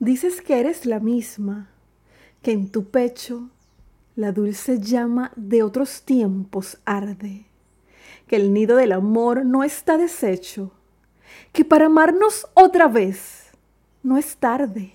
Dices que eres la misma, que en tu pecho la dulce llama de otros tiempos arde, que el nido del amor no está deshecho, que para amarnos otra vez no es tarde.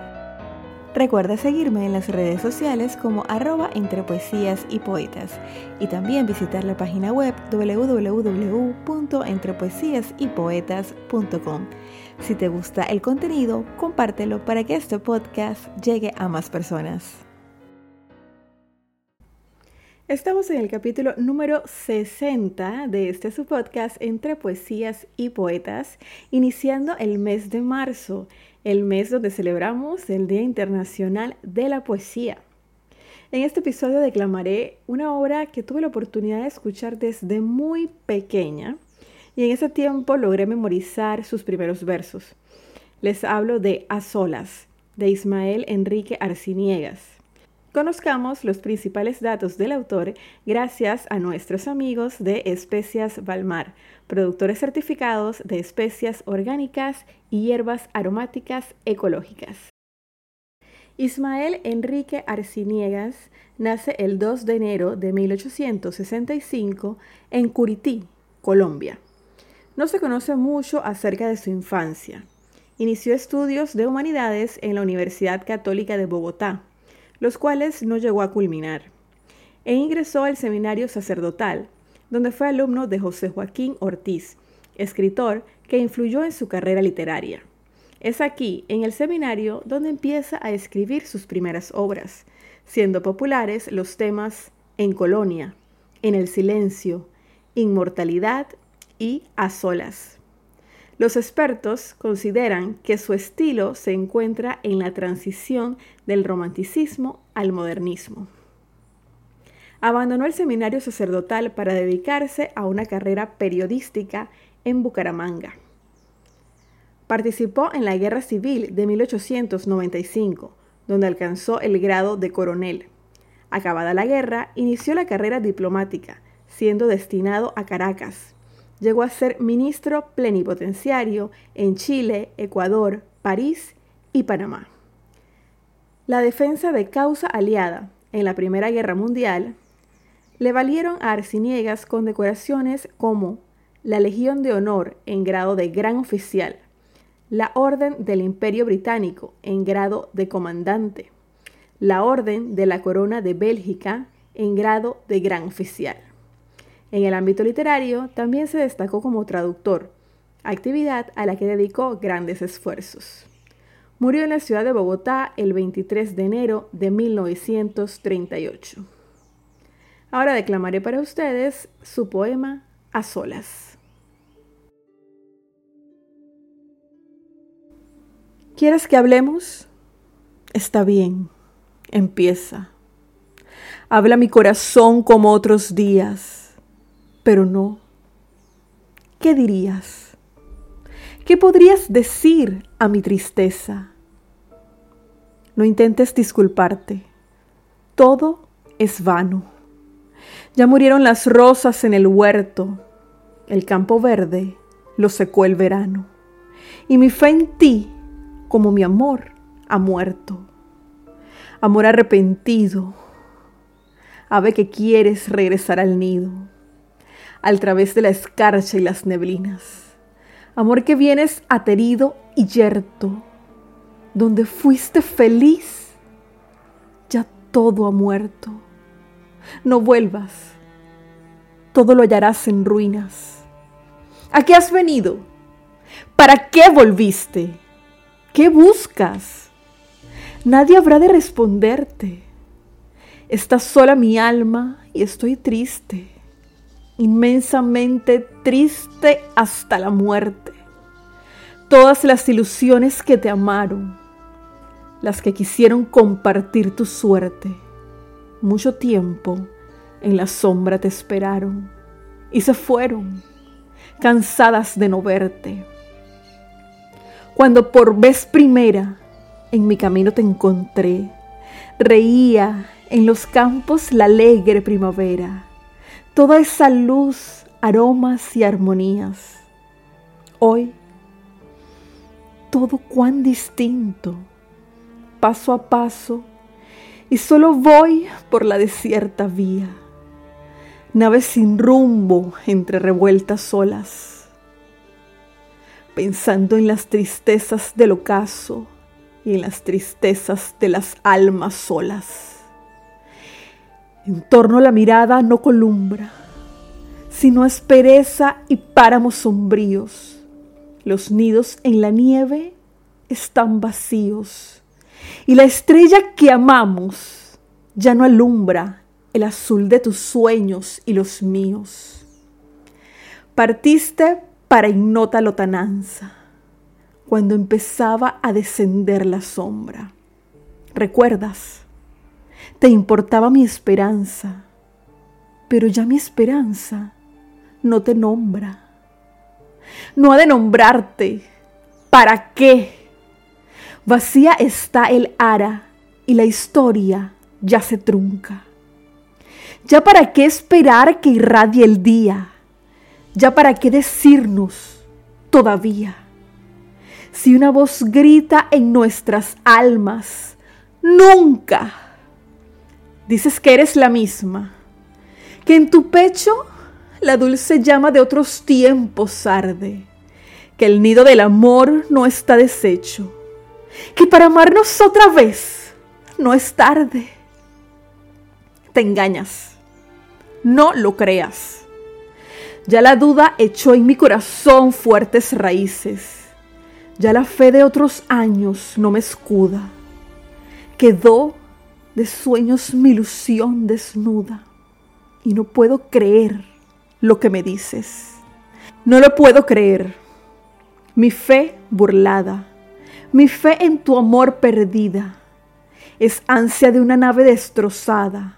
Recuerda seguirme en las redes sociales como arroba entre poesías y poetas y también visitar la página web www.entrepoesiasypoetas.com. Si te gusta el contenido, compártelo para que este podcast llegue a más personas. Estamos en el capítulo número 60 de este su podcast entre poesías y poetas, iniciando el mes de marzo el mes donde celebramos el Día Internacional de la Poesía. En este episodio declamaré una obra que tuve la oportunidad de escuchar desde muy pequeña y en ese tiempo logré memorizar sus primeros versos. Les hablo de A Solas, de Ismael Enrique Arciniegas. Conozcamos los principales datos del autor gracias a nuestros amigos de Especias Balmar, productores certificados de especias orgánicas y hierbas aromáticas ecológicas. Ismael Enrique Arciniegas nace el 2 de enero de 1865 en Curití, Colombia. No se conoce mucho acerca de su infancia. Inició estudios de humanidades en la Universidad Católica de Bogotá, los cuales no llegó a culminar, e ingresó al seminario sacerdotal, donde fue alumno de José Joaquín Ortiz, escritor que influyó en su carrera literaria. Es aquí, en el seminario, donde empieza a escribir sus primeras obras, siendo populares los temas En Colonia, En el Silencio, Inmortalidad y A Solas. Los expertos consideran que su estilo se encuentra en la transición del romanticismo al modernismo abandonó el seminario sacerdotal para dedicarse a una carrera periodística en Bucaramanga. Participó en la Guerra Civil de 1895, donde alcanzó el grado de coronel. Acabada la guerra, inició la carrera diplomática, siendo destinado a Caracas. Llegó a ser ministro plenipotenciario en Chile, Ecuador, París y Panamá. La defensa de causa aliada en la Primera Guerra Mundial le valieron a Arciniegas condecoraciones como la Legión de Honor en grado de Gran Oficial, la Orden del Imperio Británico en grado de Comandante, la Orden de la Corona de Bélgica en grado de Gran Oficial. En el ámbito literario también se destacó como traductor, actividad a la que dedicó grandes esfuerzos. Murió en la ciudad de Bogotá el 23 de enero de 1938. Ahora declamaré para ustedes su poema A solas. ¿Quieres que hablemos? Está bien, empieza. Habla mi corazón como otros días, pero no. ¿Qué dirías? ¿Qué podrías decir a mi tristeza? No intentes disculparte. Todo es vano. Ya murieron las rosas en el huerto, el campo verde lo secó el verano, y mi fe en ti, como mi amor, ha muerto. Amor arrepentido, ave que quieres regresar al nido, al través de la escarcha y las neblinas. Amor que vienes aterido y yerto, donde fuiste feliz, ya todo ha muerto no vuelvas. Todo lo hallarás en ruinas. ¿A qué has venido? ¿Para qué volviste? ¿Qué buscas? Nadie habrá de responderte. Está sola mi alma y estoy triste, inmensamente triste hasta la muerte. Todas las ilusiones que te amaron, las que quisieron compartir tu suerte, mucho tiempo en la sombra te esperaron y se fueron, cansadas de no verte. cuando por vez primera en mi camino te encontré, reía en los campos la alegre primavera, toda esa luz, aromas y armonías. Hoy, todo cuán distinto, paso a paso, y solo voy por la desierta vía, nave sin rumbo entre revueltas olas, pensando en las tristezas del ocaso y en las tristezas de las almas solas. En torno la mirada no columbra, sino aspereza y páramos sombríos. Los nidos en la nieve están vacíos y la estrella que amamos ya no alumbra el azul de tus sueños y los míos. Partiste para ignota lotananza cuando empezaba a descender la sombra. ¿Recuerdas? Te importaba mi esperanza, pero ya mi esperanza no te nombra. No ha de nombrarte. ¿Para qué? Vacía está el ara y la historia ya se trunca. ¿Ya para qué esperar que irradie el día? ¿Ya para qué decirnos todavía? si una voz grita en nuestras almas, nunca. Dices que eres la misma, que en tu pecho la dulce llama de otros tiempos arde, que el nido del amor no está deshecho, que para amarnos otra vez no es tarde. Te engañas, no lo creas. Ya la duda echó en mi corazón fuertes raíces ya la fe de otros años no me escuda. Quedó de sueños mi ilusión desnuda y no puedo creer lo que me dices. No lo puedo creer. Mi fe burlada, mi fe en tu amor perdida, es ansia de una nave destrozada,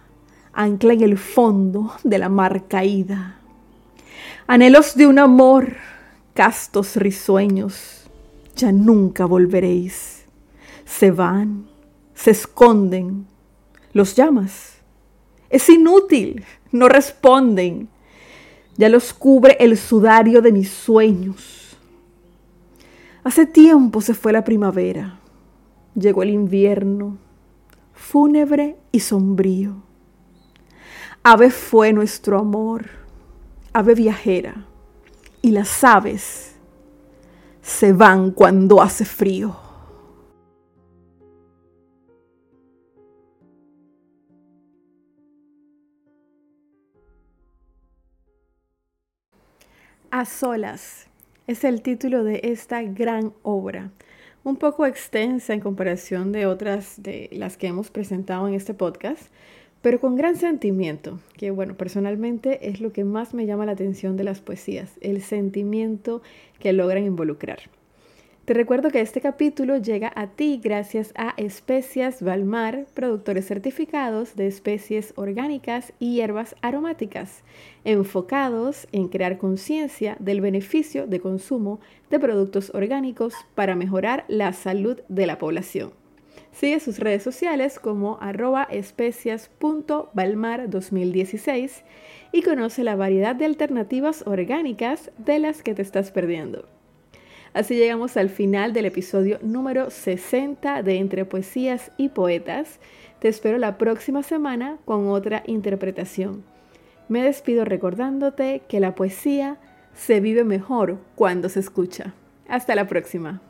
ancla en el fondo de la mar caída. Anhelos de un amor, castos risueños ya nunca volveréis. Se van, se esconden, los llamas. Es inútil, no responden. Ya los cubre el sudario de mis sueños. Hace tiempo se fue la primavera. Llegó el invierno, fúnebre y sombrío. Ave fue nuestro amor, ave viajera, y las aves se van cuando hace frío. A solas es el título de esta gran obra, un poco extensa en comparación de otras de las que hemos presentado en este podcast, pero con gran sentimiento, que bueno, personalmente es lo que más me llama la atención de las poesías, el sentimiento que logran involucrar. Te recuerdo que este capítulo llega a ti gracias a Especias Valmar, productores certificados de especies orgánicas y hierbas aromáticas, enfocados en crear conciencia del beneficio de consumo de productos orgánicos para mejorar la salud de la población. Sigue sus redes sociales como arroba especias.balmar2016 y conoce la variedad de alternativas orgánicas de las que te estás perdiendo. Así llegamos al final del episodio número 60 de Entre Poesías y Poetas. Te espero la próxima semana con otra interpretación. Me despido recordándote que la poesía se vive mejor cuando se escucha. Hasta la próxima.